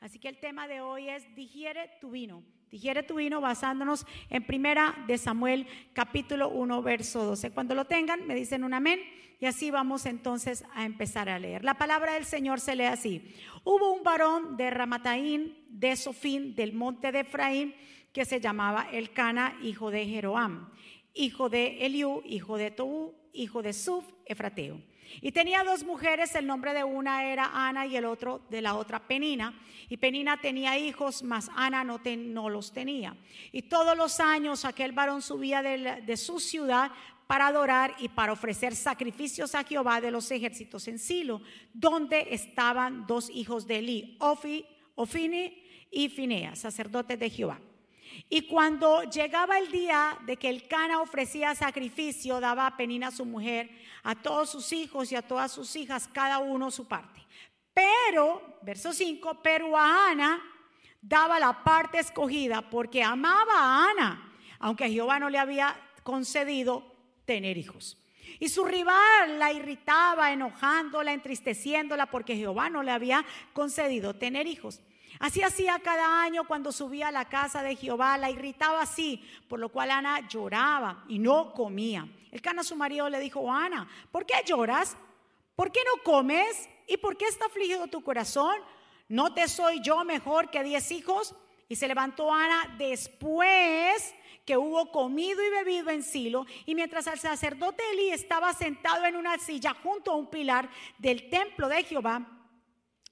Así que el tema de hoy es digiere tu vino. Digiere tu vino basándonos en primera de Samuel capítulo 1 verso 12. Cuando lo tengan me dicen un amén y así vamos entonces a empezar a leer. La palabra del Señor se lee así. Hubo un varón de Ramataín de Sofín del monte de Efraín que se llamaba Elcana, hijo de Jeroam, hijo de Eliú, hijo de Toú, hijo de Suf, Efrateo. Y tenía dos mujeres, el nombre de una era Ana y el otro de la otra Penina. Y Penina tenía hijos, mas Ana no, no los tenía. Y todos los años aquel varón subía de, su ciudad para adorar y para ofrecer sacrificios a Jehová de los ejércitos en Silo, donde estaban dos hijos de Eli, Ofi, Ofini y Fineas, sacerdotes de Jehová. Y cuando llegaba el día de que el Cana ofrecía sacrificio, daba a Penina su mujer, a todos sus hijos y a todas sus hijas, cada uno su parte. Pero, verso 5, pero a Ana daba la parte escogida porque amaba a Ana, aunque Jehová no le había concedido tener hijos. Y su rival la irritaba, enojándola, entristeciéndola, porque Jehová no le había concedido tener hijos. Así hacía cada año cuando subía a la casa de Jehová, la irritaba así, por lo cual Ana lloraba y no comía. El cana su marido le dijo, Ana, ¿por qué lloras? ¿Por qué no comes? ¿Y por qué está afligido tu corazón? ¿No te soy yo mejor que diez hijos? Y se levantó Ana después que hubo comido y bebido en Silo, y mientras el sacerdote Elí estaba sentado en una silla junto a un pilar del templo de Jehová,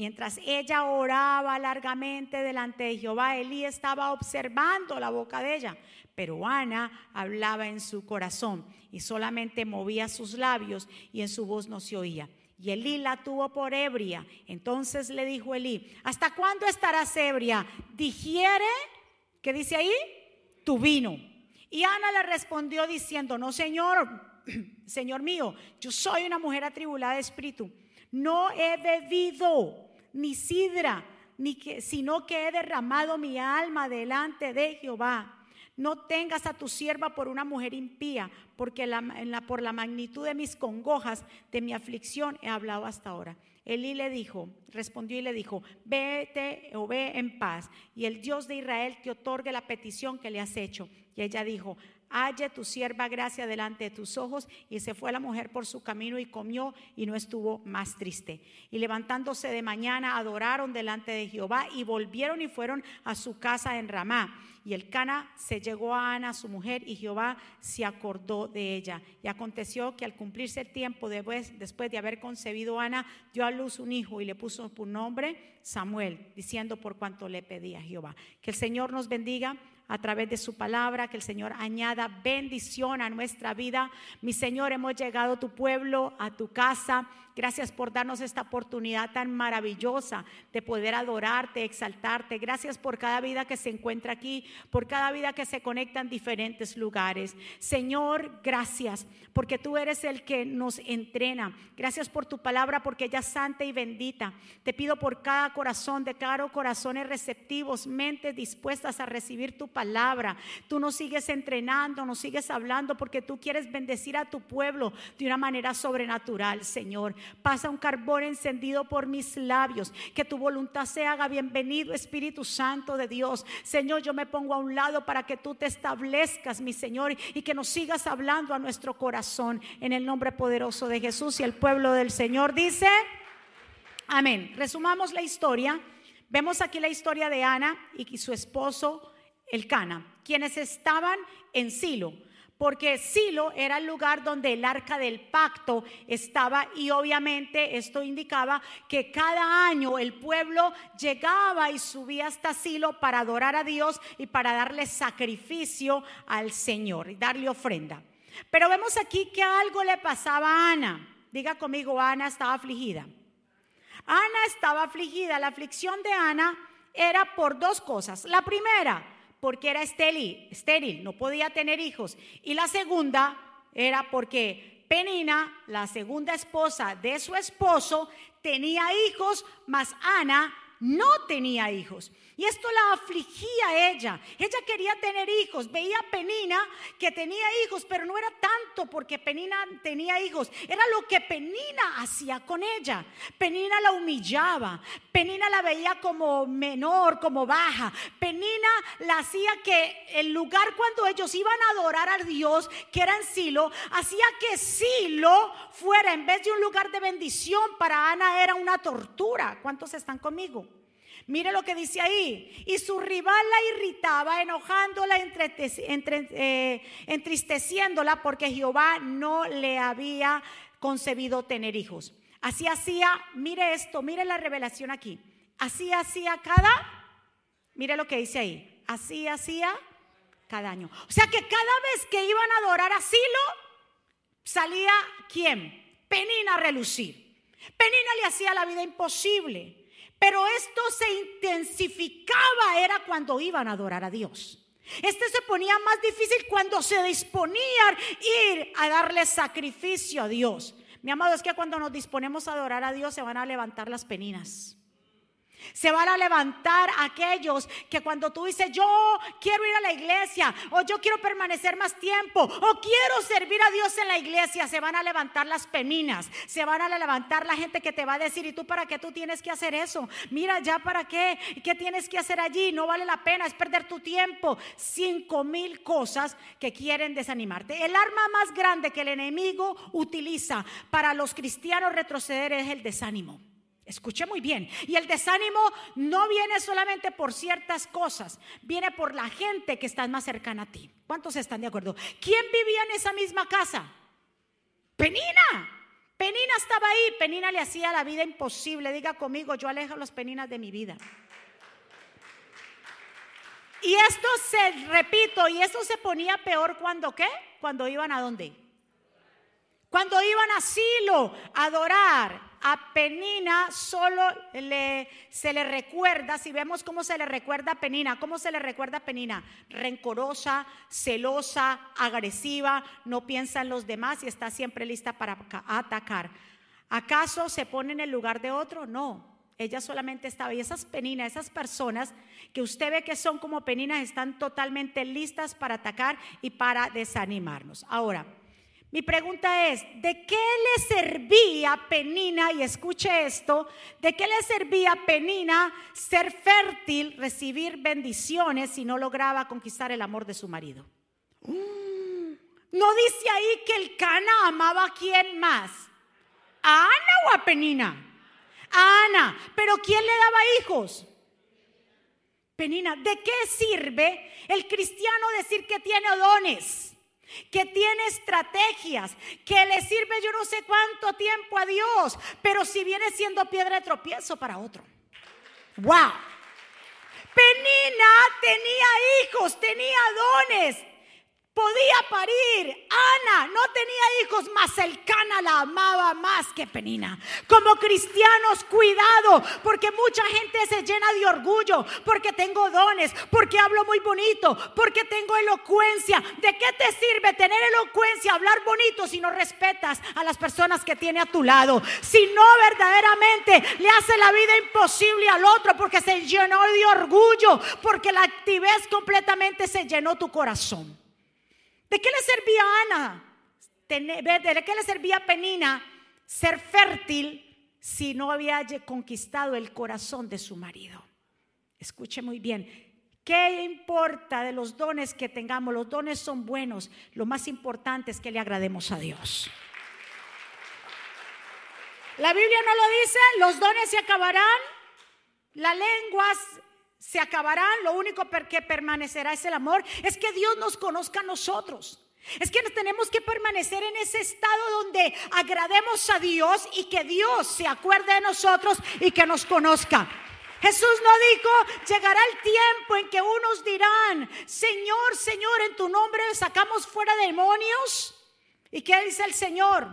Mientras ella oraba largamente delante de Jehová, Elí estaba observando la boca de ella, pero Ana hablaba en su corazón y solamente movía sus labios y en su voz no se oía. Y Elí la tuvo por ebria. Entonces le dijo Elí, ¿hasta cuándo estarás ebria? Digiere, ¿qué dice ahí? Tu vino. Y Ana le respondió diciendo, no señor, señor mío, yo soy una mujer atribulada de espíritu no he bebido ni sidra, ni que, sino que he derramado mi alma delante de Jehová. No tengas a tu sierva por una mujer impía, porque por la magnitud de mis congojas, de mi aflicción, he hablado hasta ahora. Elí le dijo, respondió y le dijo, vete o ve en paz, y el Dios de Israel te otorgue la petición que le has hecho. Y ella dijo, halle tu sierva gracia delante de tus ojos. Y se fue la mujer por su camino y comió y no estuvo más triste. Y levantándose de mañana, adoraron delante de Jehová y volvieron y fueron a su casa en Ramá. Y el Cana se llegó a Ana, su mujer, y Jehová se acordó de ella. Y aconteció que al cumplirse el tiempo, después, después de haber concebido Ana, dio a luz un hijo y le puso por nombre Samuel, diciendo por cuanto le pedía Jehová. Que el Señor nos bendiga a través de su palabra, que el Señor añada bendición a nuestra vida. Mi Señor, hemos llegado a tu pueblo, a tu casa. Gracias por darnos esta oportunidad tan maravillosa de poder adorarte, exaltarte. Gracias por cada vida que se encuentra aquí, por cada vida que se conecta en diferentes lugares. Señor, gracias porque tú eres el que nos entrena. Gracias por tu palabra porque ella es santa y bendita. Te pido por cada corazón, de cada corazones receptivos, mentes dispuestas a recibir tu palabra. Tú nos sigues entrenando, nos sigues hablando porque tú quieres bendecir a tu pueblo de una manera sobrenatural, Señor. Pasa un carbón encendido por mis labios. Que tu voluntad se haga bienvenido, Espíritu Santo de Dios. Señor, yo me pongo a un lado para que tú te establezcas, mi Señor, y que nos sigas hablando a nuestro corazón en el nombre poderoso de Jesús. Y el pueblo del Señor dice, amén. Resumamos la historia. Vemos aquí la historia de Ana y su esposo, el Cana, quienes estaban en Silo porque Silo era el lugar donde el arca del pacto estaba y obviamente esto indicaba que cada año el pueblo llegaba y subía hasta Silo para adorar a Dios y para darle sacrificio al Señor y darle ofrenda. Pero vemos aquí que algo le pasaba a Ana. Diga conmigo, Ana estaba afligida. Ana estaba afligida. La aflicción de Ana era por dos cosas. La primera, porque era estéril, estéril, no podía tener hijos. Y la segunda era porque Penina, la segunda esposa de su esposo, tenía hijos, mas Ana no tenía hijos. Y esto la afligía a ella. Ella quería tener hijos. Veía a Penina que tenía hijos, pero no era tanto porque Penina tenía hijos. Era lo que Penina hacía con ella. Penina la humillaba. Penina la veía como menor, como baja. Penina la hacía que el lugar cuando ellos iban a adorar a Dios, que era en Silo, hacía que Silo fuera, en vez de un lugar de bendición, para Ana era una tortura. ¿Cuántos están conmigo? Mire lo que dice ahí. Y su rival la irritaba, enojándola, eh, entristeciéndola, porque Jehová no le había concebido tener hijos. Así hacía, mire esto, mire la revelación aquí. Así hacía cada, mire lo que dice ahí. Así hacía cada año. O sea que cada vez que iban a adorar a Silo, salía quién? Penina a relucir. Penina le hacía la vida imposible. Pero esto se intensificaba era cuando iban a adorar a Dios. Este se ponía más difícil cuando se disponían ir a darle sacrificio a Dios. Mi amado, es que cuando nos disponemos a adorar a Dios se van a levantar las peninas. Se van a levantar aquellos que cuando tú dices, yo quiero ir a la iglesia, o yo quiero permanecer más tiempo, o quiero servir a Dios en la iglesia, se van a levantar las peninas, se van a levantar la gente que te va a decir, ¿y tú para qué tú tienes que hacer eso? Mira, ya para qué, ¿qué tienes que hacer allí? No vale la pena, es perder tu tiempo. Cinco mil cosas que quieren desanimarte. El arma más grande que el enemigo utiliza para los cristianos retroceder es el desánimo. Escuche muy bien. Y el desánimo no viene solamente por ciertas cosas, viene por la gente que está más cercana a ti. ¿Cuántos están de acuerdo? ¿Quién vivía en esa misma casa? Penina. Penina estaba ahí. Penina le hacía la vida imposible. Diga conmigo, yo alejo las peninas de mi vida. Y esto se, repito, y esto se ponía peor cuando qué? Cuando iban a dónde? Cuando iban a Silo a adorar a Penina solo se le recuerda, si vemos cómo se le recuerda a Penina, cómo se le recuerda a Penina, rencorosa, celosa, agresiva, no piensa en los demás y está siempre lista para atacar. ¿Acaso se pone en el lugar de otro? No. Ella solamente estaba, y esas peninas, esas personas que usted ve que son como peninas, están totalmente listas para atacar y para desanimarnos. Ahora, mi pregunta es, ¿de qué le servía Penina, y escuche esto, de qué le servía Penina ser fértil, recibir bendiciones si no lograba conquistar el amor de su marido? Mm, no dice ahí que el Cana amaba a quién más, a Ana o a Penina. A Ana, pero ¿quién le daba hijos? Penina, ¿de qué sirve el cristiano decir que tiene dones? Que tiene estrategias, que le sirve yo no sé cuánto tiempo a Dios, pero si viene siendo piedra de tropiezo para otro. ¡Wow! Penina tenía hijos, tenía dones, podía parir. Ana no tenía hijos, mas el Cana la amaba más que Penina. Como cristianos, cuidado, porque mucha gente se llena de orgullo, porque tengo dones, porque hablo muy bonito, porque tengo elocuencia. ¿De qué te sirve tener elocuencia, hablar bonito si no respetas a las personas que tiene a tu lado? Si no verdaderamente le hace la vida imposible al otro porque se llenó de orgullo, porque la actividad completamente se llenó tu corazón. ¿De qué le servía a Ana? ¿De qué le servía a Penina ser fértil si no había conquistado el corazón de su marido? Escuche muy bien. ¿Qué importa de los dones que tengamos? Los dones son buenos. Lo más importante es que le agrademos a Dios. La Biblia no lo dice, los dones se acabarán, las lenguas se acabarán, lo único que permanecerá es el amor, es que Dios nos conozca a nosotros. Es que tenemos que permanecer en ese estado donde agrademos a Dios y que Dios se acuerde de nosotros y que nos conozca. Jesús no dijo, llegará el tiempo en que unos dirán, Señor, Señor, en tu nombre sacamos fuera demonios. ¿Y qué dice el Señor?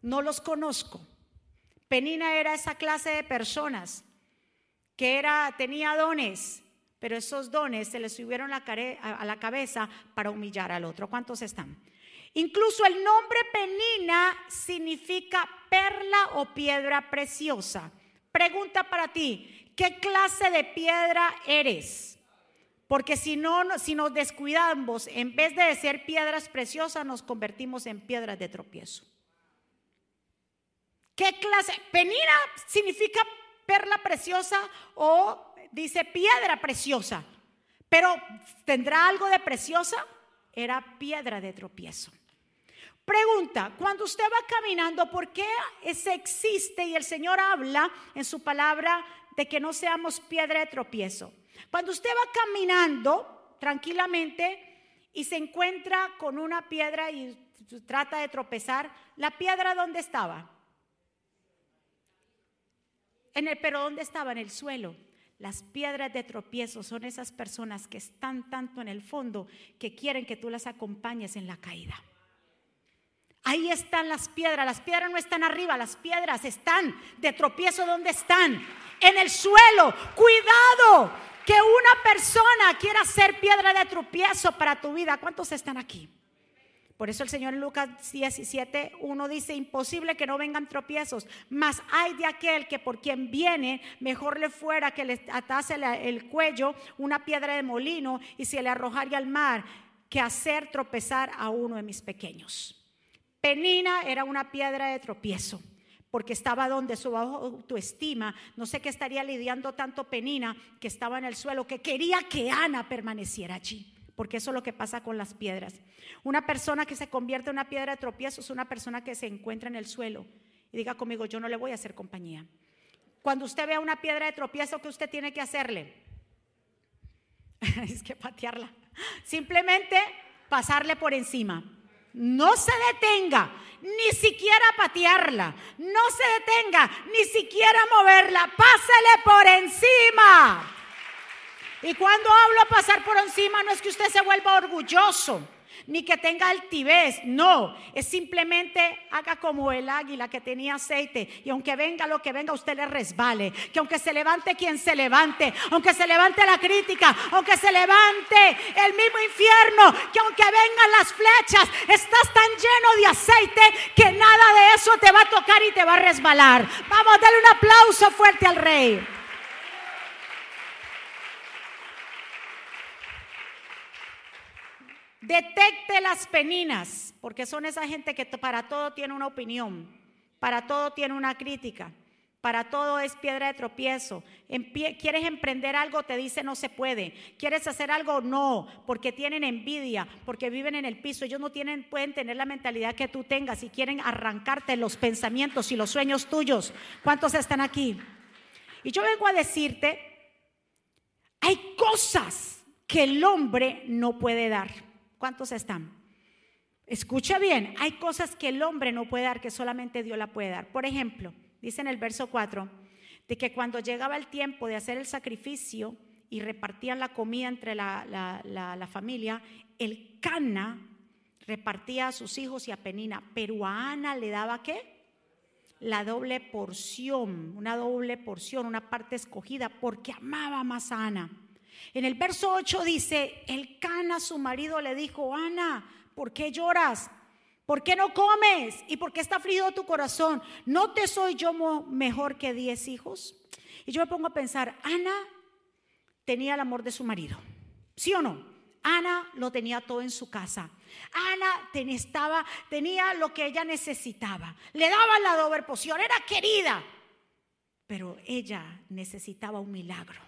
No los conozco. Penina era esa clase de personas que era, tenía dones, pero esos dones se les subieron a la cabeza para humillar al otro. ¿Cuántos están? Incluso el nombre Penina significa perla o piedra preciosa. Pregunta para ti, ¿qué clase de piedra eres? Porque si no, si nos descuidamos, en vez de ser piedras preciosas, nos convertimos en piedras de tropiezo. ¿Qué clase? Penina significa perla preciosa o dice piedra preciosa. Pero ¿tendrá algo de preciosa? Era piedra de tropiezo. Pregunta, cuando usted va caminando, ¿por qué ese existe y el Señor habla en su palabra de que no seamos piedra de tropiezo? Cuando usted va caminando tranquilamente y se encuentra con una piedra y trata de tropezar, ¿la piedra dónde estaba? En el, pero ¿dónde estaba? En el suelo. Las piedras de tropiezo son esas personas que están tanto en el fondo que quieren que tú las acompañes en la caída. Ahí están las piedras. Las piedras no están arriba, las piedras están de tropiezo donde están. En el suelo. Cuidado que una persona quiera ser piedra de tropiezo para tu vida. ¿Cuántos están aquí? Por eso el Señor Lucas 17, 1 dice, imposible que no vengan tropiezos, mas hay de aquel que por quien viene, mejor le fuera que le atase el cuello una piedra de molino y se le arrojaría al mar, que hacer tropezar a uno de mis pequeños. Penina era una piedra de tropiezo porque estaba donde su autoestima, no sé qué estaría lidiando tanto Penina, que estaba en el suelo, que quería que Ana permaneciera allí, porque eso es lo que pasa con las piedras. Una persona que se convierte en una piedra de tropiezo es una persona que se encuentra en el suelo y diga conmigo, yo no le voy a hacer compañía. Cuando usted vea una piedra de tropiezo, ¿qué usted tiene que hacerle? es que patearla. Simplemente pasarle por encima no se detenga ni siquiera patearla, no se detenga ni siquiera moverla, pásele por encima. Y cuando hablo pasar por encima no es que usted se vuelva orgulloso ni que tenga altivez, no, es simplemente haga como el águila que tenía aceite y aunque venga lo que venga, usted le resbale, que aunque se levante quien se levante, aunque se levante la crítica, aunque se levante el mismo infierno, que aunque vengan las flechas, estás tan lleno de aceite que nada de eso te va a tocar y te va a resbalar. Vamos a darle un aplauso fuerte al rey. Detecte las peninas, porque son esa gente que para todo tiene una opinión, para todo tiene una crítica, para todo es piedra de tropiezo. quieres emprender algo, te dice no se puede. Quieres hacer algo, no, porque tienen envidia, porque viven en el piso. Ellos no tienen, pueden tener la mentalidad que tú tengas y quieren arrancarte los pensamientos y los sueños tuyos. ¿Cuántos están aquí? Y yo vengo a decirte, hay cosas que el hombre no puede dar. ¿Cuántos están? Escucha bien, hay cosas que el hombre no puede dar, que solamente Dios la puede dar. Por ejemplo, dice en el verso 4, de que cuando llegaba el tiempo de hacer el sacrificio y repartían la comida entre la, familia, el Cana repartía a sus hijos y a Penina, pero a Ana le daba qué? La doble porción, una doble porción, una parte escogida, porque amaba más a Ana. En el verso 8 dice, el Cana, su marido, le dijo, Ana, ¿por qué lloras? ¿Por qué no comes? ¿Y por qué está afligido tu corazón? ¿No te soy yo mejor que diez hijos? Y yo me pongo a pensar, Ana tenía el amor de su marido, ¿sí o no? Ana lo tenía todo en su casa. Ana tenía, tenía lo que ella necesitaba. Le daba la doble poción, era querida. Pero ella necesitaba un milagro.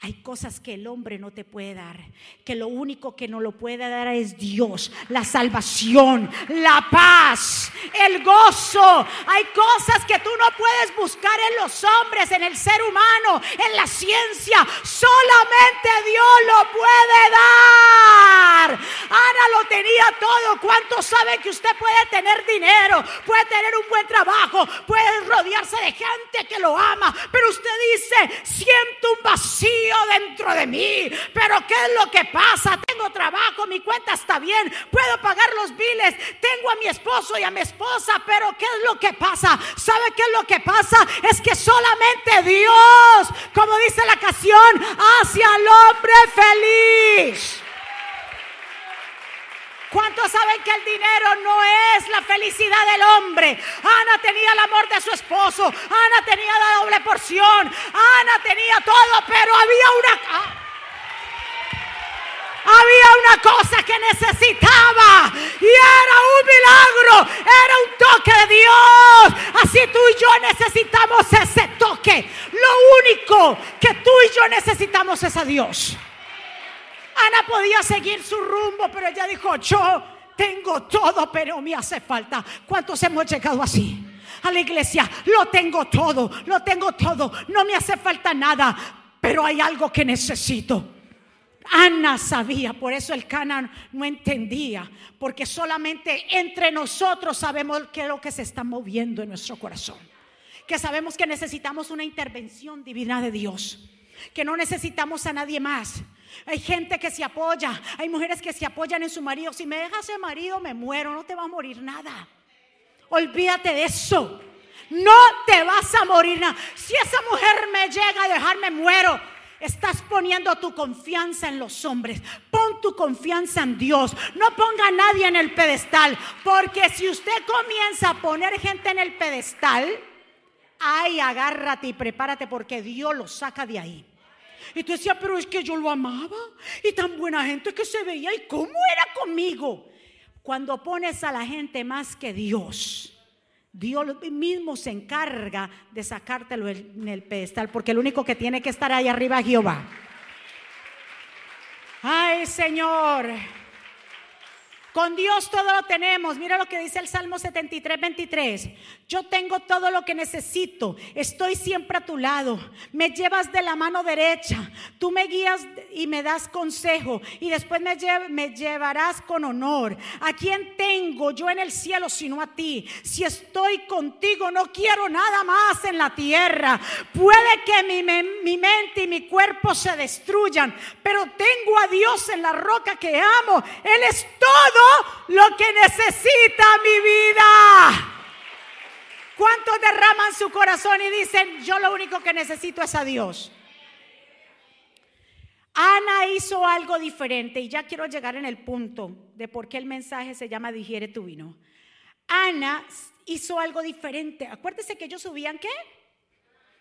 Hay cosas que el hombre no te puede dar, que lo único que no lo puede dar es Dios, la salvación, la paz, el gozo. Hay cosas que tú no puedes buscar en los hombres, en el ser humano, en la ciencia. Solamente Dios lo puede dar. Ana lo tenía todo. ¿Cuántos saben que usted puede tener dinero, puede tener un buen trabajo, puede rodearse de gente que lo ama, pero usted dice, siento un vacío dentro de mí, pero ¿qué es lo que pasa? Tengo trabajo, mi cuenta está bien, puedo pagar los biles, tengo a mi esposo y a mi esposa, pero ¿qué es lo que pasa? ¿Sabe qué es lo que pasa? Es que solamente Dios, como dice la canción, hacia el hombre feliz. ¿Cuántos saben que el dinero no es la felicidad del hombre? Ana tenía el amor de su esposo, Ana tenía la doble porción, Ana tenía todo, pero había una... Había una cosa que necesitaba y era un milagro, era un toque de Dios. Así tú y yo necesitamos ese toque. Lo único que tú y yo necesitamos es a Dios. Ana podía seguir su rumbo, pero ella dijo, yo tengo todo, pero me hace falta. ¿Cuántos hemos llegado así? A la iglesia, lo tengo todo, lo tengo todo, no me hace falta nada, pero hay algo que necesito. Ana sabía, por eso el Cana no entendía, porque solamente entre nosotros sabemos qué es lo que se está moviendo en nuestro corazón. Que sabemos que necesitamos una intervención divina de Dios, que no necesitamos a nadie más, hay gente que se apoya, hay mujeres que se apoyan en su marido. Si me dejas ese marido, me muero, no te va a morir nada. Olvídate de eso. No te vas a morir nada. Si esa mujer me llega a dejarme muero. Estás poniendo tu confianza en los hombres. Pon tu confianza en Dios. No ponga a nadie en el pedestal. Porque si usted comienza a poner gente en el pedestal, ay, agárrate y prepárate porque Dios lo saca de ahí. Y tú decías, pero es que yo lo amaba. Y tan buena gente que se veía. ¿Y cómo era conmigo? Cuando pones a la gente más que Dios. Dios mismo se encarga de sacártelo en el pedestal, porque el único que tiene que estar ahí arriba es Jehová. Ay, Señor. Con Dios todo lo tenemos. Mira lo que dice el Salmo 73, 23. Yo tengo todo lo que necesito. Estoy siempre a tu lado. Me llevas de la mano derecha. Tú me guías y me das consejo. Y después me, llevarás con honor. ¿A quién tengo yo en el cielo sino a ti? Si estoy contigo, no quiero nada más en la tierra. Puede que mi, mi mente y mi cuerpo se destruyan. Pero tengo a Dios en la roca que amo. Él es todo lo que necesita mi vida. ¿Cuántos derraman su corazón y dicen, yo lo único que necesito es a Dios? Ana hizo algo diferente y ya quiero llegar en el punto de por qué el mensaje se llama digiere tu vino. Ana hizo algo diferente. Acuérdese que ellos subían qué?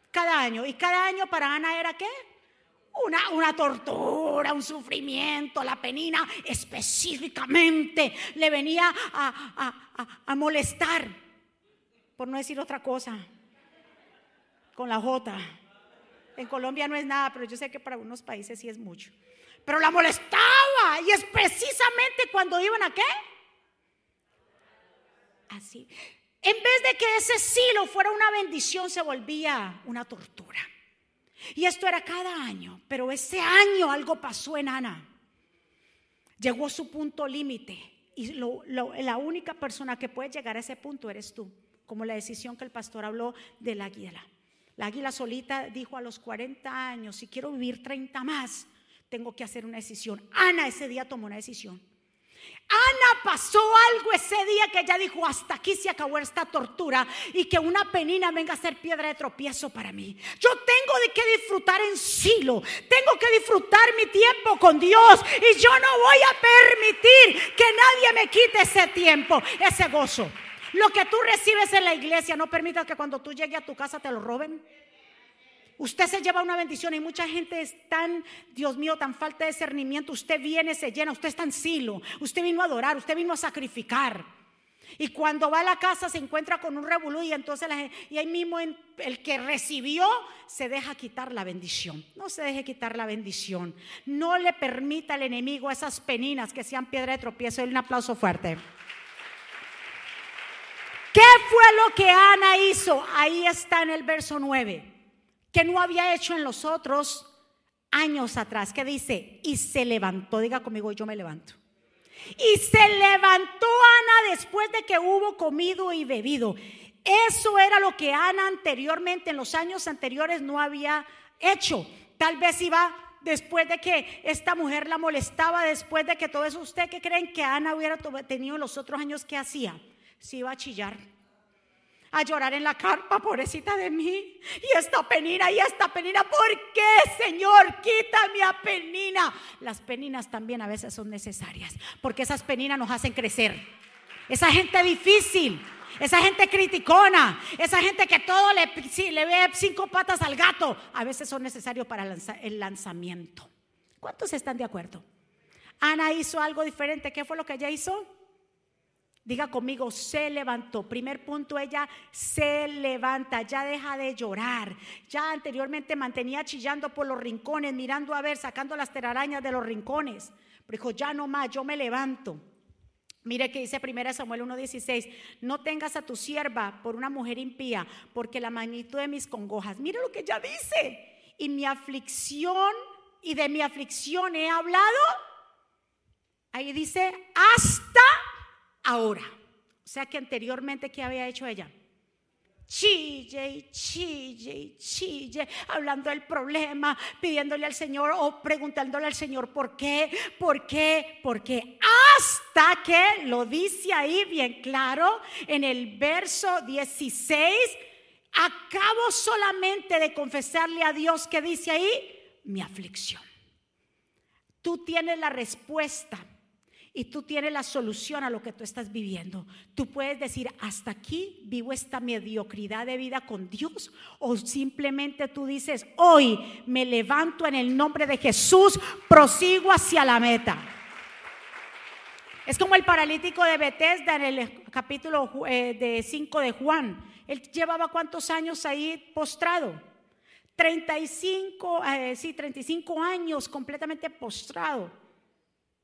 Cada año. Y cada año para Ana era qué? Una, tortura, un sufrimiento, la penina específicamente le venía a, molestar, por no decir otra cosa, con la J. En Colombia no es nada, pero yo sé que para algunos países sí es mucho. Pero la molestaba y es precisamente cuando iban a qué? Así. En vez de que ese silo fuera una bendición, se volvía una tortura. Y esto era cada año, pero ese año algo pasó en Ana. Llegó su punto límite y la única persona que puede llegar a ese punto eres tú, como la decisión que el pastor habló del águila. La águila solita dijo a los 40 años, si quiero vivir 30 más, tengo que hacer una decisión. Ana ese día tomó una decisión. Ana pasó algo ese día que ella dijo, hasta aquí se acabó esta tortura y que una penina venga a ser piedra de tropiezo para mí. Yo tengo de que disfrutar en silo, tengo que disfrutar mi tiempo con Dios y yo no voy a permitir que nadie me quite ese tiempo, ese gozo. Lo que tú recibes en la iglesia, no permita que cuando tú llegues a tu casa te lo roben. Usted se lleva una bendición y mucha gente es tan, Dios mío, tan falta de discernimiento. Usted viene, se llena, usted está en silo, usted vino a adorar, usted vino a sacrificar. Y cuando va a la casa se encuentra con un revolú y entonces y ahí mismo el que recibió se deja quitar la bendición. No se deje quitar la bendición. No le permita al enemigo esas peninas que sean piedra de tropiezo. Un aplauso fuerte. ¿Qué fue lo que Ana hizo? Ahí está en el verso 9 que no había hecho en los otros años atrás, que dice, y se levantó, diga conmigo, yo me levanto. Y se levantó Ana después de que hubo comido y bebido. Eso era lo que Ana anteriormente, en los años anteriores, no había hecho. Tal vez iba después de que esta mujer la molestaba, después de que todo eso, ¿usted qué creen que Ana hubiera tenido los otros años que hacía? Se iba a chillar a llorar en la carpa, pobrecita de mí. Y esta penina, y esta penina, ¿por qué, Señor? Quítame a penina. Las peninas también a veces son necesarias, porque esas peninas nos hacen crecer. Esa gente difícil, esa gente criticona, esa gente que todo le, le ve cinco patas al gato, a veces son necesarios para el lanzamiento. ¿Cuántos están de acuerdo? Ana hizo algo diferente. ¿Qué fue lo que ella hizo? Diga conmigo, se levantó. Primer punto, ella se levanta, ya deja de llorar. Ya anteriormente mantenía chillando por los rincones, mirando a ver, sacando las telarañas de los rincones. Pero dijo, ya no más, yo me levanto. Mire que dice 1 Samuel 1:16, no tengas a tu sierva por una mujer impía, porque la magnitud de mis congojas. Mire lo que ella dice. Y mi aflicción, y de mi aflicción he hablado. Ahí dice, hasta ahora. O sea que anteriormente, ¿qué había hecho ella? chille chille chille, hablando del problema, pidiéndole al Señor o preguntándole al Señor por qué, por qué, por qué. Hasta que lo dice ahí bien claro en el verso 16, acabo solamente de confesarle a Dios que dice ahí, mi aflicción. Tú tienes la respuesta y tú tienes la solución a lo que tú estás viviendo. Tú puedes decir, hasta aquí vivo esta mediocridad de vida con Dios. O simplemente tú dices, hoy me levanto en el nombre de Jesús, prosigo hacia la meta. Es como el paralítico de Bethesda en el capítulo eh, de 5 de Juan. Él llevaba cuántos años ahí postrado. 35, eh, sí, 35 años completamente postrado.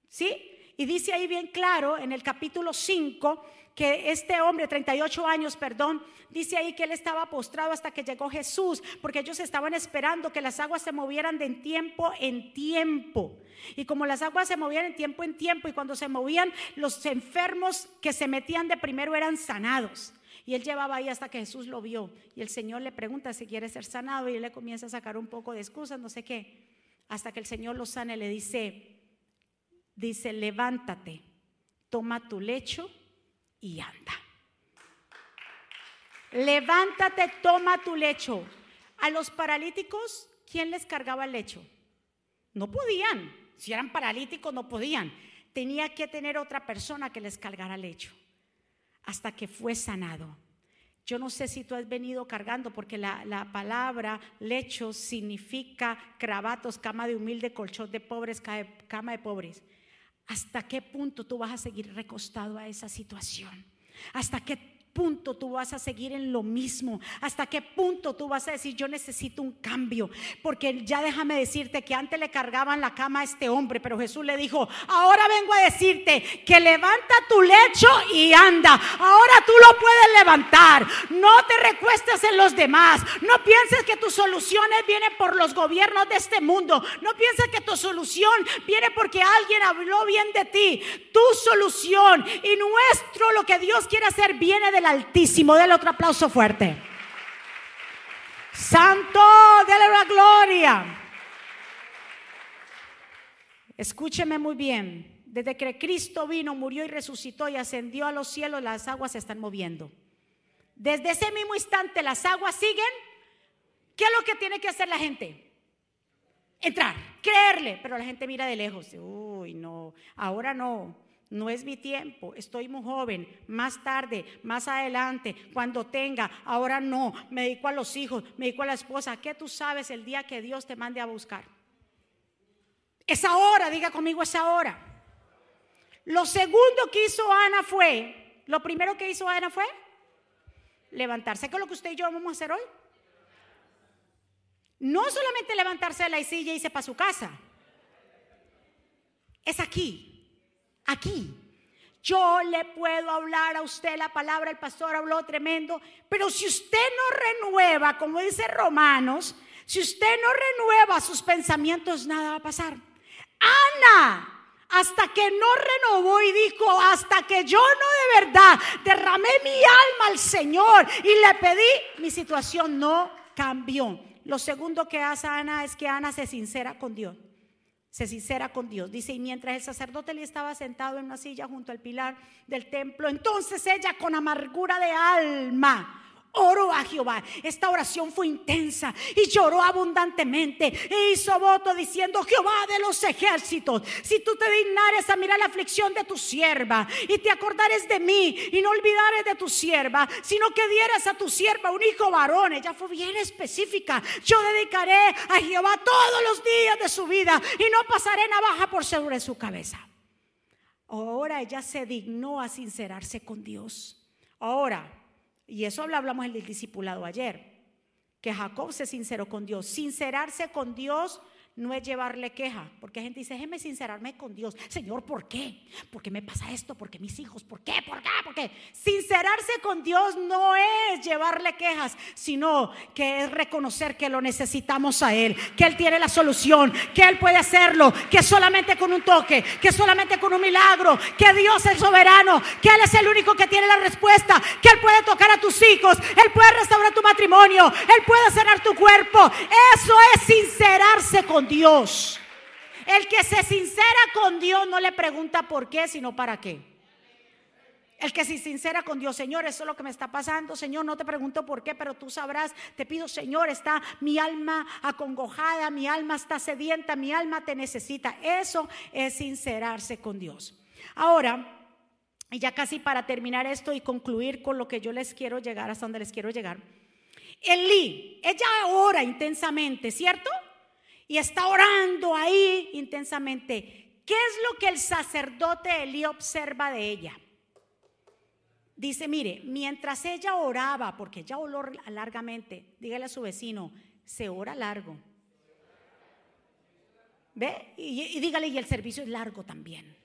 ¿Sí? Y dice ahí bien claro en el capítulo 5 que este hombre, 38 años, perdón, dice ahí que él estaba postrado hasta que llegó Jesús, porque ellos estaban esperando que las aguas se movieran de tiempo en tiempo. Y como las aguas se movían en tiempo en tiempo, y cuando se movían, los enfermos que se metían de primero eran sanados. Y él llevaba ahí hasta que Jesús lo vio. Y el Señor le pregunta si quiere ser sanado, y él le comienza a sacar un poco de excusas, no sé qué. Hasta que el Señor lo sana y le dice, dice, levántate, toma tu lecho y anda. Levántate, toma tu lecho. A los paralíticos, ¿quién les cargaba el lecho? No podían. Si eran paralíticos, no podían. Tenía que tener otra persona que les cargara el lecho. Hasta que fue sanado. Yo no sé si tú has venido cargando, porque la, la, palabra lecho significa cravatos, cama de humilde, colchón de pobres, cama de pobres. ¿Hasta qué punto tú vas a seguir recostado a esa situación? ¿Hasta qué punto tú vas a seguir en lo mismo? ¿Hasta qué punto tú vas a decir, yo necesito un cambio? Porque ya déjame decirte que antes le cargaban la cama a este hombre, pero Jesús le dijo, ahora vengo a decirte que levanta tu lecho y anda. Ahora tú lo puedes levantar. No te recuestes en los demás. No pienses que tus soluciones vienen por los gobiernos de este mundo. No pienses que tu solución viene porque alguien habló bien de ti. Tu solución y nuestro, lo que Dios quiere hacer, viene de Altísimo. Dele otro aplauso fuerte. Santo, dele la gloria. Escúcheme muy bien. Desde que Cristo vino, murió y resucitó y ascendió a los cielos, las aguas se están moviendo. Desde ese mismo instante las aguas siguen. ¿Qué es lo que tiene que hacer la gente? Entrar, creerle, pero la gente mira de lejos. Uy, no, ahora no no es mi tiempo, estoy muy joven, más tarde, más adelante, cuando tenga, ahora no, me dedico a los hijos, me dedico a la esposa, ¿qué tú sabes el día que Dios te mande a buscar? Es ahora, diga conmigo, es ahora. Lo segundo que hizo Ana fue, lo primero que hizo Ana fue levantarse, ¿qué es lo que usted y yo vamos a hacer hoy? No solamente levantarse de la silla y irse para su casa, es aquí, aquí. Yo le puedo hablar a usted la palabra, el pastor habló tremendo, pero si usted no renueva, como dice Romanos, si usted no renueva sus pensamientos, nada va a pasar. Ana, hasta que no renovó y dijo, hasta que yo no de verdad derramé mi alma al Señor y le pedí, mi situación no cambió. Lo segundo que hace Ana es que Ana se sincera con Dios. Se sincera con Dios. Dice, y mientras el sacerdote le estaba sentado en una silla junto al pilar del templo, entonces ella con amargura de alma Oró a Jehová. Esta oración fue intensa y lloró abundantemente e hizo voto diciendo, Jehová de los ejércitos, si tú te dignares a mirar la aflicción de tu sierva y te acordares de mí y no olvidares de tu sierva, sino que dieras a tu sierva un hijo varón, ella fue bien específica, yo dedicaré a Jehová todos los días de su vida y no pasaré navaja por sobre su cabeza. Ahora ella se dignó a sincerarse con Dios. Ahora, y eso hablamos en el discipulado ayer, que Jacob se sinceró con Dios. Sincerarse con Dios no es llevarle queja, porque gente dice, déjeme sincerarme con Dios. Señor, ¿por qué? ¿Por qué me pasa esto? ¿Por qué mis hijos? ¿Por qué? ¿Por qué? ¿Por qué? Sincerarse con Dios no es llevarle quejas, sino que es reconocer que lo necesitamos a Él, que Él tiene la solución, que Él puede hacerlo, que solamente con un toque, que solamente con un milagro, que Dios es soberano, que Él es el único que tiene la respuesta, que Él puede tocar a tus hijos, Él puede restaurar tu matrimonio, Él puede sanar tu cuerpo. Eso es sincerarse con Dios. El que se sincera con Dios no le pregunta por qué, sino para qué. El que se sincera con Dios, Señor, eso es lo que me está pasando, Señor, no te pregunto por qué, pero tú sabrás, te pido, Señor, está mi alma acongojada, mi alma está sedienta, mi alma te necesita. Eso es sincerarse con Dios. Ahora, y ya casi para terminar esto y concluir con lo que yo les quiero llegar, hasta donde les quiero llegar. Elí, ella ora intensamente, ¿cierto? Y está orando ahí intensamente. ¿Qué es lo que el sacerdote Elí observa de ella? Dice, mire, mientras ella oraba, porque ella oró largamente, dígale a su vecino, se ora largo. ¿Ve? Y, dígale, y el servicio es largo también.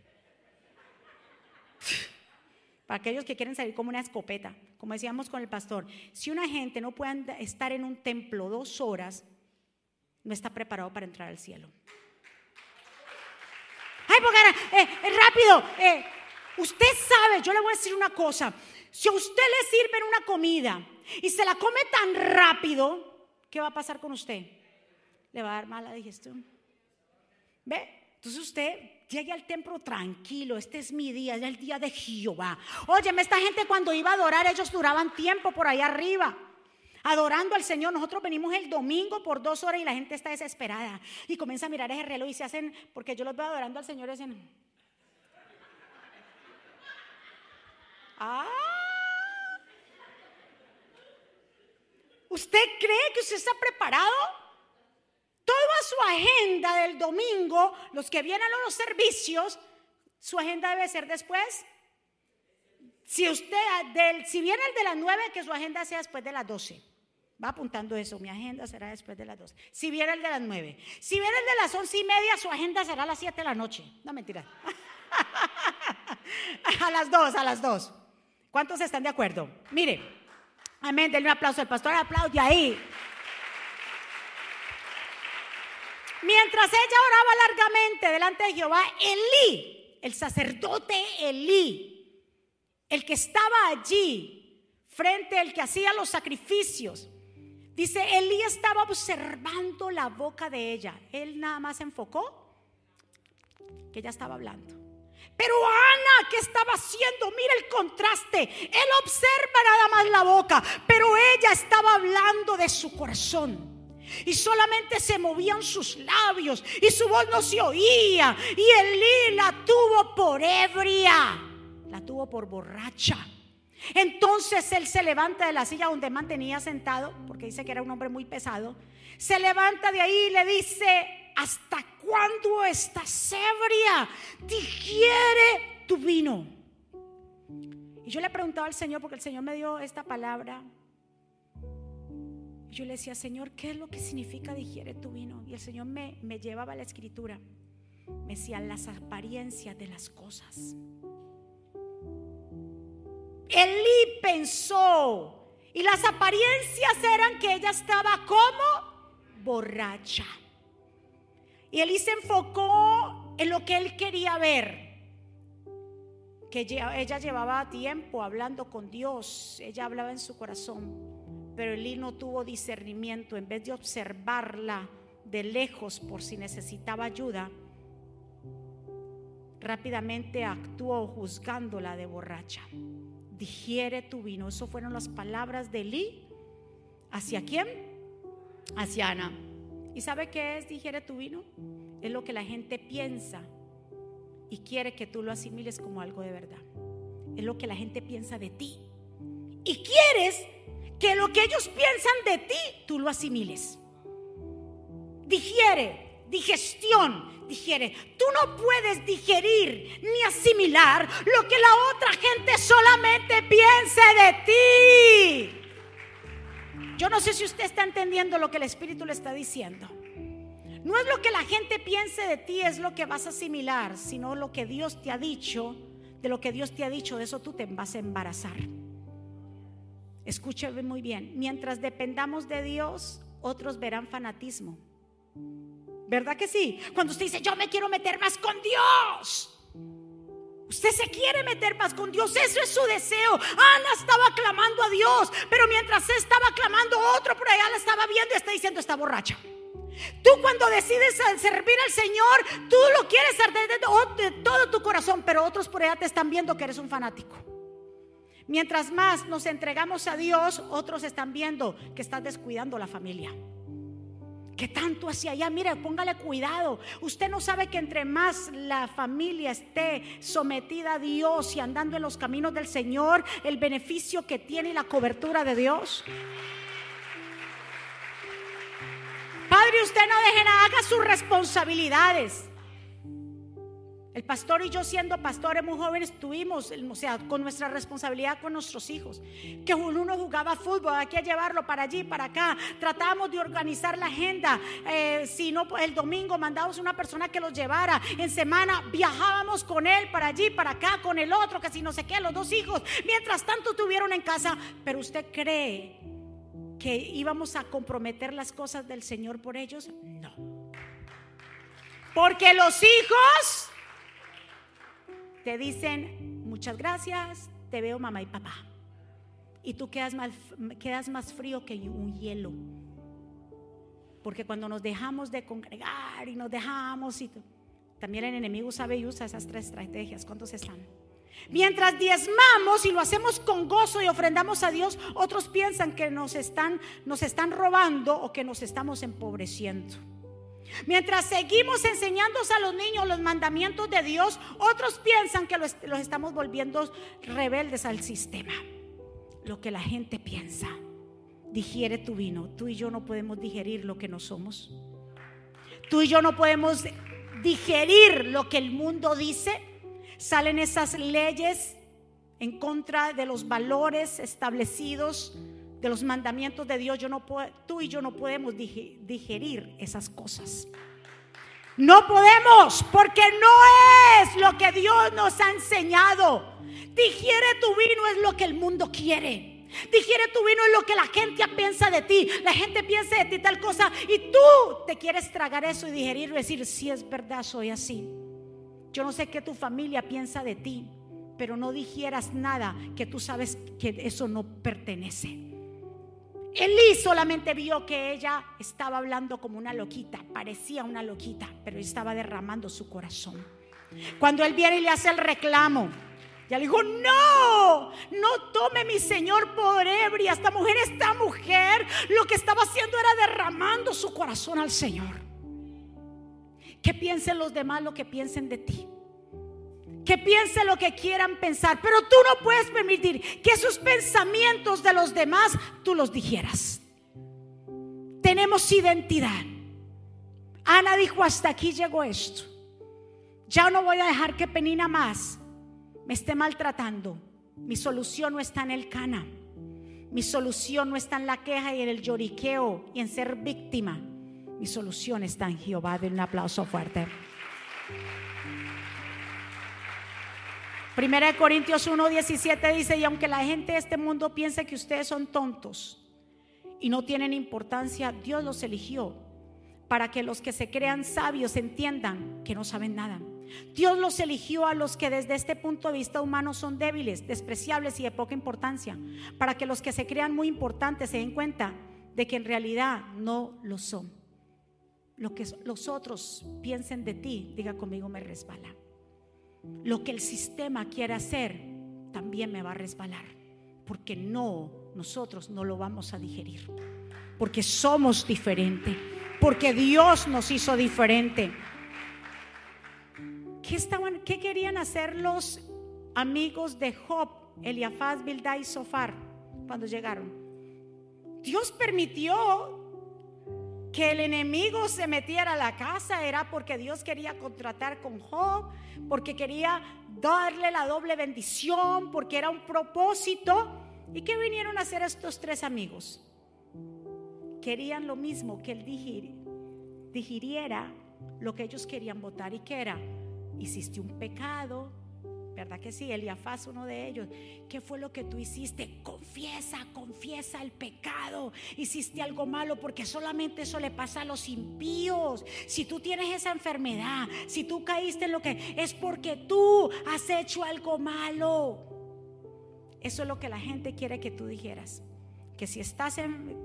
Para aquellos que quieren salir como una escopeta, como decíamos con el pastor, si una gente no puede estar en un templo dos horas, no está preparado para entrar al cielo. Ay, porque eh, eh, rápido, eh, usted sabe, yo le voy a decir una cosa, si a usted le sirven una comida y se la come tan rápido, ¿qué va a pasar con usted? Le va a dar mala digestión. ¿Ve? Entonces usted llegue al templo tranquilo, este es mi día, es el día de Jehová. Óyeme, esta gente cuando iba a adorar, ellos duraban tiempo por ahí arriba adorando al Señor. Nosotros venimos el domingo por dos horas y la gente está desesperada y comienza a mirar ese reloj y se hacen, porque yo los veo adorando al Señor y dicen, ah, ¿usted cree que usted está preparado? Toda su agenda del domingo, los que vienen a los servicios, su agenda debe ser después. Si usted, si viene el de las nueve, que su agenda sea después de las doce. Va apuntando eso, mi agenda será después de las 12. Si viene el de las 9. Si viene el de las 11 y media, su agenda será a las 7 de la noche. No mentira. a las 2, a las 2. ¿Cuántos están de acuerdo? Mire, amén, denle un aplauso al pastor, aplaude ahí. Mientras ella oraba largamente delante de Jehová, Elí, el sacerdote Elí, el que estaba allí frente al que hacía los sacrificios, Dice, Elí estaba observando la boca de ella. Él nada más enfocó que ella estaba hablando. Pero Ana, ¿qué estaba haciendo? Mira el contraste. Él observa nada más la boca, pero ella estaba hablando de su corazón. Y solamente se movían sus labios y su voz no se oía. Y Elí la tuvo por ebria, la tuvo por borracha. Entonces él se levanta de la silla donde mantenía sentado, porque dice que era un hombre muy pesado. Se levanta de ahí y le dice, ¿hasta cuándo estás ebria? Digiere tu vino. Y yo le preguntaba al Señor, porque el Señor me dio esta palabra. yo le decía, Señor, ¿qué es lo que significa digiere tu vino? Y el Señor me, me llevaba a la escritura. Me decía las apariencias de las cosas. Elí pensó. Y las apariencias eran que ella estaba como borracha. Y Elí se enfocó en lo que él quería ver, que ella llevaba tiempo hablando con Dios, ella hablaba en su corazón, pero Elí no tuvo discernimiento, en vez de observarla de lejos por si necesitaba ayuda, rápidamente actuó juzgándola de borracha. Digiere tu vino. Eso fueron las palabras de Elí. ¿Hacia quién? Hacia Ana. ¿Y sabe qué es digiere tu vino? Es lo que la gente piensa y quiere que tú lo asimiles como algo de verdad. Es lo que la gente piensa de ti. Y quieres que lo que ellos piensan de ti, tú lo asimiles. Digiere, digestión, digiere. Tú no puedes digerir ni asimilar lo que la otra gente solamente piense de ti. Yo no sé si usted está entendiendo lo que el Espíritu le está diciendo. No es lo que la gente piense de ti, es lo que vas a asimilar, sino lo que Dios te ha dicho. De lo que Dios te ha dicho, de eso tú te vas a embarazar. Escúcheme muy bien. Mientras dependamos de Dios, otros verán fanatismo. ¿Verdad que sí? Cuando usted dice, yo me quiero meter más con Dios. Usted se quiere meter más con Dios, eso es su deseo. Ana estaba clamando a Dios, pero mientras estaba clamando, otro por allá la estaba viendo y está diciendo, está borracha. Tú cuando decides servir al Señor, tú lo quieres hacer de todo tu corazón, pero otros por allá te están viendo que eres un fanático. Mientras más nos entregamos a Dios, otros están viendo que estás descuidando la familia. Que tanto hacia allá, mire, póngale cuidado. Usted no sabe que entre más la familia esté sometida a Dios y andando en los caminos del Señor, el beneficio que tiene y la cobertura de Dios. Padre, usted no deje nada, haga sus responsabilidades. El pastor y yo siendo pastores muy jóvenes tuvimos, o sea, con nuestra responsabilidad con nuestros hijos, que uno jugaba fútbol, hay que llevarlo para allí, para acá, tratábamos de organizar la agenda, eh, si no el domingo mandábamos una persona que los llevara, en semana viajábamos con él para allí, para acá, con el otro, que si no sé qué, los dos hijos, mientras tanto tuvieron en casa, pero usted cree que íbamos a comprometer las cosas del Señor por ellos? No. Porque los hijos te dicen, muchas gracias, te veo mamá y papá. Y tú quedas más, más frío que un hielo. Porque cuando nos dejamos de congregar y nos dejamos, y también el enemigo sabe y usa esas tres estrategias. ¿Cuántos están? Mientras diezmamos y lo hacemos con gozo y ofrendamos a Dios, otros piensan que nos están robando o que nos estamos empobreciendo. Mientras seguimos enseñando a los niños los mandamientos de Dios, otros piensan que los, estamos volviendo rebeldes al sistema. Lo que la gente piensa. Digiere tu vino. Tú y yo no podemos digerir lo que no somos. Tú y yo no podemos digerir lo que el mundo dice salen esas leyes en contra de los valores establecidos, de los mandamientos de Dios. Yo no puedo, tú y yo no podemos digerir esas cosas. No podemos, porque no es lo que Dios nos ha enseñado. Digiere tu vino es lo que el mundo quiere. Digiere tu vino es lo que la gente piensa de ti. La gente piensa de ti tal cosa y tú te quieres tragar eso y digerirlo y decir, si es verdad, soy así. Yo no sé qué tu familia piensa de ti, pero no dijeras nada que tú sabes que eso no pertenece. Elí solamente vio que ella estaba hablando como una loquita, parecía una loquita, pero estaba derramando su corazón. Cuando él viene y le hace el reclamo, ya le dijo, no, no tome mi Señor por ebria. Esta mujer, esta mujer, lo que estaba haciendo era derramando su corazón al Señor. Que piensen los demás lo que piensen de ti. Que piensen lo que quieran pensar. Pero tú no puedes permitir que esos pensamientos de los demás tú los dijeras. Tenemos identidad. Ana dijo, hasta aquí llegó esto. Ya no voy a dejar que Penina más me esté maltratando. Mi solución no está en el cana. Mi solución no está en la queja y en el lloriqueo y en ser víctima. Mi solución está en Jehová. Den un aplauso fuerte. Primera de Corintios 1:17 dice, y aunque la gente de este mundo piense que ustedes son tontos y no tienen importancia, Dios los eligió para que los que se crean sabios entiendan que no saben nada Dios los eligió a los que desde este punto de vista humano son débiles, despreciables y de poca importancia, para que los que se crean muy importantes se den cuenta de que en realidad no lo son. Lo que los otros piensen de ti, diga conmigo, me resbala. Lo que el sistema quiere hacer, también me va a resbalar, porque no, nosotros no lo vamos a digerir, porque somos diferentes, porque Dios nos hizo diferente. ¿Qué, estaban, ¿Qué querían hacer los amigos de Job, Eliafaz, Bildad y Sofar cuando llegaron? Dios permitió que el enemigo se metiera a la casa, era porque Dios quería contratar con Job, porque quería darle la doble bendición, porque era un propósito. ¿Y qué vinieron a hacer estos tres amigos? Querían lo mismo que él digiriera lo que ellos querían votar y que era hiciste un pecado, ¿verdad que sí? Eliafaz, uno de ellos. ¿Qué fue lo que tú hiciste? Confiesa, confiesa el pecado. Hiciste algo malo porque solamente eso le pasa a los impíos. Si tú tienes esa enfermedad, si tú caíste en lo que es porque tú has hecho algo malo. Eso es lo que la gente quiere que tú dijeras. Que si estás,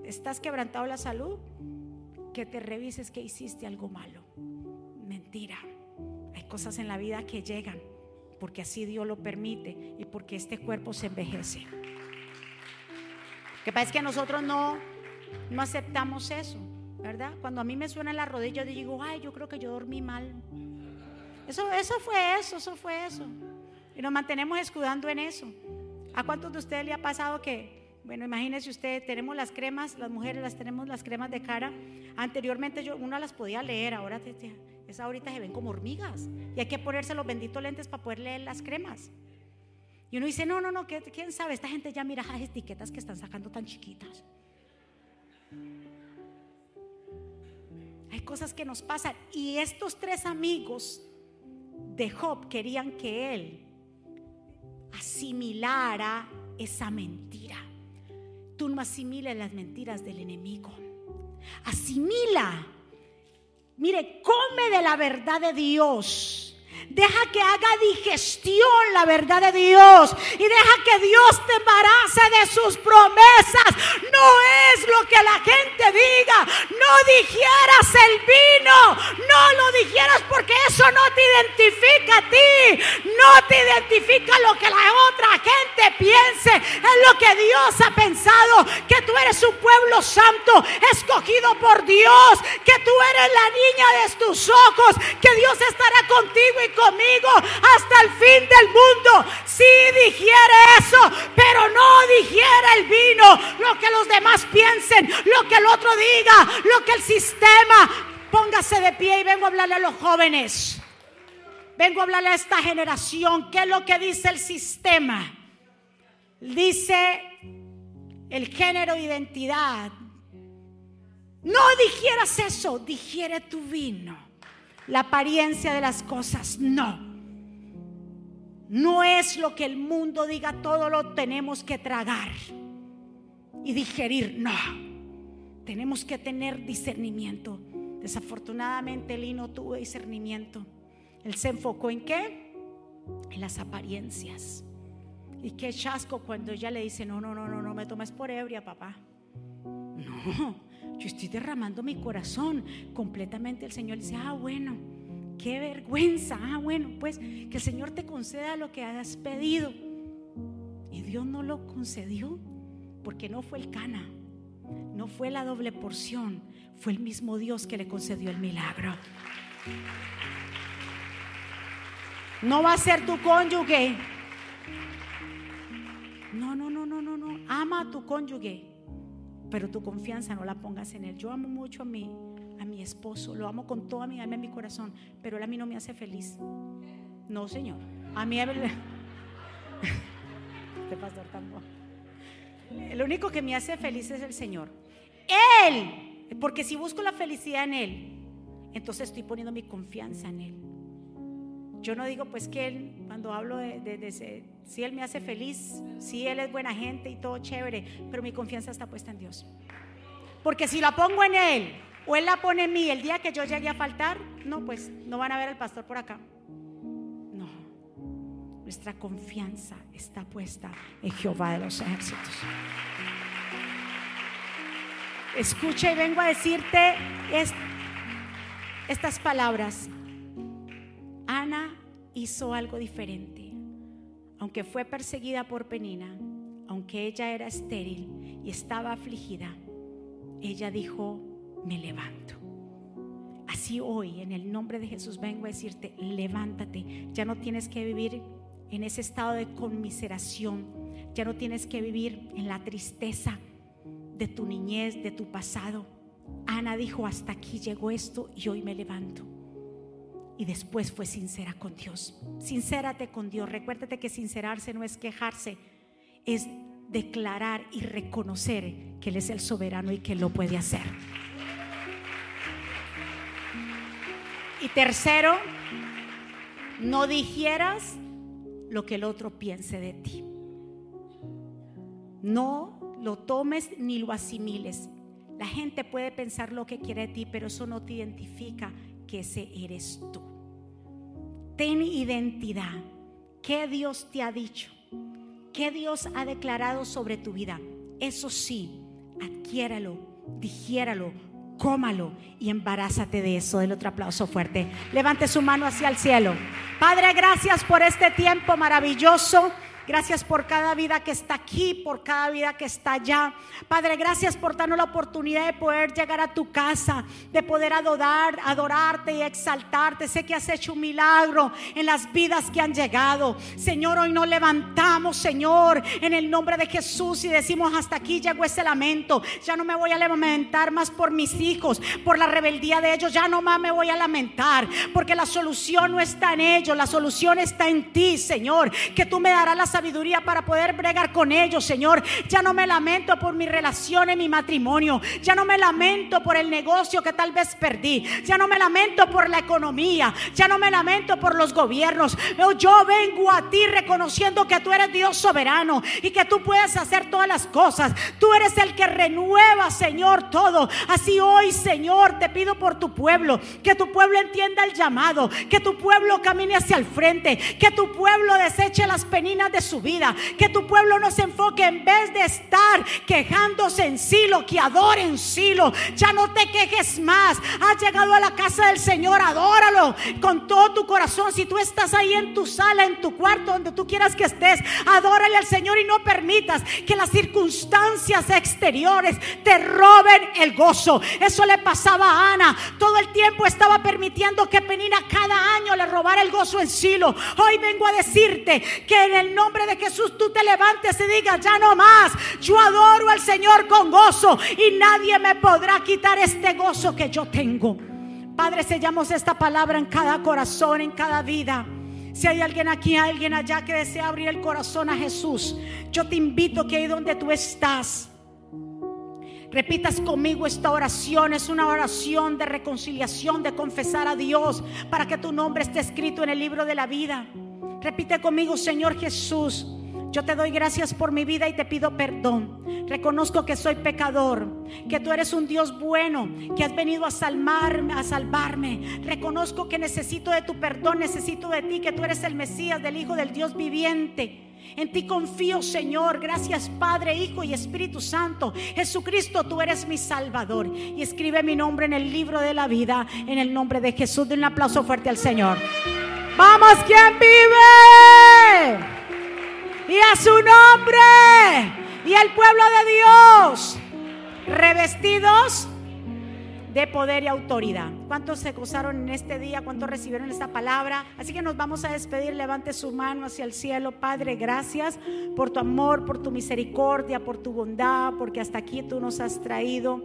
estás quebrantado la salud, que te revises que hiciste algo malo. Mentira cosas en la vida que llegan porque así Dios lo permite y porque este cuerpo se envejece. Que pasa es que nosotros no, no aceptamos eso, ¿verdad? Cuando a mí me suena en la rodilla, yo digo, ay, yo creo que yo dormí mal. Eso, eso fue eso, eso fue eso. Y nos mantenemos escudando en eso. ¿A cuántos de ustedes le ha pasado que, bueno, imagínense usted, tenemos las cremas, las mujeres las tenemos las cremas de cara. Anteriormente yo uno las podía leer, ahora te, te ahorita se ven como hormigas. Y hay que ponerse los benditos lentes para poder leer las cremas. Y uno dice, no, no, no, ¿quién sabe? Esta gente ya mira las etiquetas que están sacando tan chiquitas. Hay cosas que nos pasan. Y estos tres amigos de Job querían que él asimilara esa mentira. Tú no asimiles las mentiras del enemigo. Asimila Mire, come de la verdad de Dios. Deja que haga digestión la verdad de Dios y deja que Dios te embarace de sus promesas. No es lo que la gente diga. No digieras el vino. No lo digieras porque eso no te identifica a ti. Identifica lo que la otra gente piense. Es lo que Dios ha pensado. Que tú eres un pueblo santo, escogido por Dios. Que tú eres la niña de tus ojos. Que Dios estará contigo y conmigo hasta el fin del mundo. Si digiere eso, pero no digiere el vino, lo que los demás piensen, lo que el otro diga, lo que el sistema. Póngase de pie y vengo a hablarle a los jóvenes. Vengo a hablarle a esta generación. ¿Qué es lo que dice el sistema? Dice el género identidad. No digieras eso, digiere tu vino la apariencia de las cosas. No. No es lo que el mundo diga, todo lo tenemos que tragar y digerir. No. Tenemos que tener discernimiento. Desafortunadamente Lino tuvo discernimiento. Él se enfocó en qué? En las apariencias. Y qué chasco cuando ella le dice, no, no, no, no, no me tomes por ebria, papá. No, yo estoy derramando mi corazón completamente. El Señor dice, ah, bueno, qué vergüenza. Ah, bueno, pues que el Señor te conceda lo que has pedido. Y Dios no lo concedió porque no fue el cana, no fue la doble porción, fue el mismo Dios que le concedió el milagro. No va a ser tu cónyuge. No, no, no, no, no, no. Ama a tu cónyuge pero tu confianza no la pongas en él. Yo amo mucho a mi, a mi esposo, lo amo con toda mi alma y mi corazón, pero él a mí no me hace feliz. No, Señor. A mí, este pastor tampoco. El único que me hace feliz es el Señor. Él, porque si busco la felicidad en Él, entonces estoy poniendo mi confianza en Él. Yo no digo pues que Él, cuando hablo de, de, si Él me hace feliz, si Él es buena gente y todo chévere, pero mi confianza está puesta en Dios. Porque si la pongo en Él o Él la pone en mí el día que yo llegue a faltar, no, pues no van a ver al pastor por acá. nuestra confianza está puesta en Jehová de los ejércitos. Escucha y vengo a decirte estas palabras. Ana hizo algo diferente. Aunque fue perseguida por Penina, aunque ella era estéril y estaba afligida, ella dijo, me levanto. Así hoy, en el nombre de Jesús, vengo a decirte, levántate. Ya no tienes que vivir en ese estado de conmiseración. Ya no tienes que vivir en la tristeza de tu niñez, de tu pasado. Ana dijo, hasta aquí llegó esto y hoy me levanto. Y después fue sincera con Dios. Sincérate con Dios. Recuérdate que sincerarse no es quejarse, es declarar y reconocer que Él es el soberano y que lo puede hacer. Y tercero, no digieras lo que el otro piense de ti. No lo tomes ni lo asimiles. La gente puede pensar lo que quiere de ti, pero eso no te identifica que ese eres tú. Ten identidad. ¿Qué Dios te ha dicho? ¿Qué Dios ha declarado sobre tu vida? Eso sí, adquiéralo, digiéralo, cómalo y embarázate de eso. Del otro aplauso fuerte. Levante su mano hacia el cielo. Padre, gracias por este tiempo maravilloso. Gracias por cada vida que está aquí, por cada vida que está allá. Padre, gracias por darnos la oportunidad de poder llegar a tu casa, de poder adorar, adorarte y exaltarte. Sé que has hecho un milagro en las vidas que han llegado. Señor, hoy nos levantamos, Señor, en el nombre de Jesús y decimos, hasta aquí llegó ese lamento. Ya no me voy a lamentar más por mis hijos, por la rebeldía de ellos. Ya no más me voy a lamentar, porque la solución no está en ellos, la solución está en ti, Señor. Que tú me darás la sabiduría para poder bregar con ellos, Señor. Ya no me lamento por mi relación en mi matrimonio. Ya no me lamento por el negocio que tal vez perdí. Ya no me lamento por la economía. Ya no me lamento por los gobiernos. Yo vengo a ti reconociendo que tú eres Dios soberano y que tú puedes hacer todas las cosas. Tú eres el que renueva, Señor, todo. Así hoy, Señor, te pido por tu pueblo, que tu pueblo entienda el llamado, que tu pueblo camine hacia el frente, que tu pueblo deseche las peninas de su vida. Que tu pueblo no se enfoque en vez de estar quejándose en silo, que adore en silo. Ya no te quejes más. Has llegado a la casa del Señor, adóralo con todo tu corazón. Si tú estás ahí en tu sala, en tu cuarto, donde tú quieras que estés, adórale al Señor y no permitas que las circunstancias exteriores te roben el gozo. Eso le pasaba a Ana. Todo el tiempo estaba permitiendo que Penina cada año le robara el gozo en silo. Hoy vengo a decirte que en el nombre de Jesús tú te levantes y digas, ya no más, yo adoro al Señor con gozo y nadie me podrá quitar este gozo que yo tengo. Padre, sellamos esta palabra en cada corazón, en cada vida. Si hay alguien aquí, alguien allá que desea abrir el corazón a Jesús, yo te invito que ahí donde tú estás, repitas conmigo esta oración. Es una oración de reconciliación, de confesar a Dios para que tu nombre esté escrito en el libro de la vida. Repite conmigo, Señor Jesús. Yo te doy gracias por mi vida y te pido perdón. Reconozco que soy pecador, que tú eres un Dios bueno, que has venido a salvarme, a salvarme. Reconozco que necesito de tu perdón, necesito de ti, que tú eres el Mesías, del Hijo del Dios viviente. En ti confío, Señor. Gracias, Padre, Hijo y Espíritu Santo. Jesucristo, tú eres mi Salvador. Y escribe mi nombre en el libro de la vida, en el nombre de Jesús. De un aplauso fuerte al Señor. Vamos, quien vive. Y a su nombre. Y el pueblo de Dios. Revestidos de poder y autoridad. ¿Cuántos se gozaron en este día? ¿Cuántos recibieron esta palabra? Así que nos vamos a despedir. Levante su mano hacia el cielo. Padre, gracias por tu amor, por tu misericordia, por tu bondad, porque hasta aquí tú nos has traído.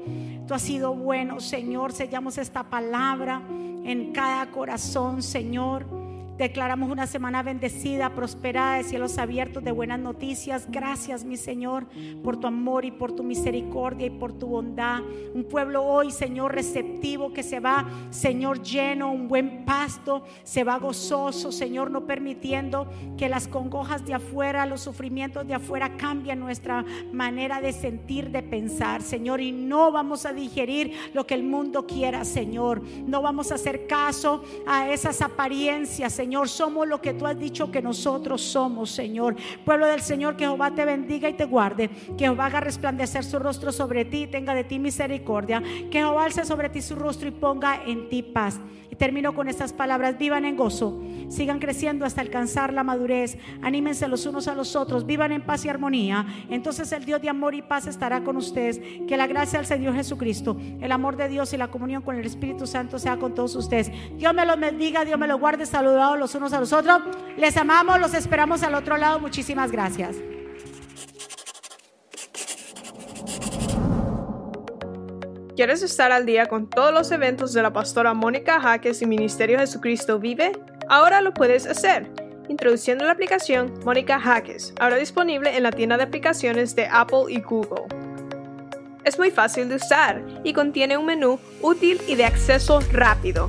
Tú has sido bueno, Señor. Sellamos esta palabra en cada corazón, Señor. Declaramos una semana bendecida, prosperada, de cielos abiertos, de buenas noticias. Gracias, mi Señor, por tu amor y por tu misericordia y por tu bondad. Un pueblo hoy, Señor, receptivo que se va, Señor, lleno, un buen pasto, se va gozoso, Señor, no permitiendo que las congojas de afuera, los sufrimientos de afuera cambien nuestra manera de sentir, de pensar, Señor. Y no vamos a digerir lo que el mundo quiera, Señor. No vamos a hacer caso a esas apariencias, Señor Señor, somos lo que tú has dicho que nosotros somos, Señor. Pueblo del Señor, que Jehová te bendiga y te guarde, que Jehová haga resplandecer su rostro sobre ti, tenga de ti misericordia, que Jehová alce sobre ti su rostro y ponga en ti paz. Y termino con estas palabras, vivan en gozo, sigan creciendo hasta alcanzar la madurez, anímense los unos a los otros, vivan en paz y armonía. Entonces el Dios de amor y paz estará con ustedes. Que la gracia del Señor Jesucristo, el amor de Dios y la comunión con el Espíritu Santo sea con todos ustedes. Dios me los bendiga, Dios me los guarde, saludados los unos a los otros. Les amamos, los esperamos al otro lado. Muchísimas gracias. ¿Quieres estar al día con todos los eventos de la pastora Mónica Jaques y Ministerio Jesucristo Vive? Ahora lo puedes hacer introduciendo la aplicación Mónica Jaques, ahora disponible en la tienda de aplicaciones de Apple y Google. Es muy fácil de usar y contiene un menú útil y de acceso rápido.